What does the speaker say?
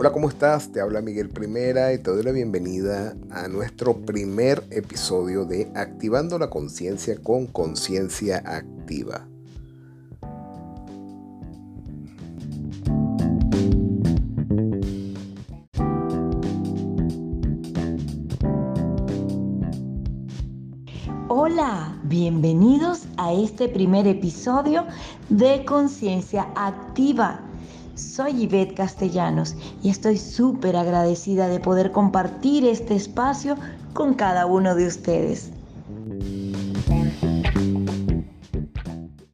Hola, ¿cómo estás? Te habla Miguel Primera y te doy la bienvenida a nuestro primer episodio de Activando la Conciencia con Conciencia Activa. Hola, bienvenidos a este primer episodio de Conciencia Activa soy Yvette Castellanos y estoy súper agradecida de poder compartir este espacio con cada uno de ustedes.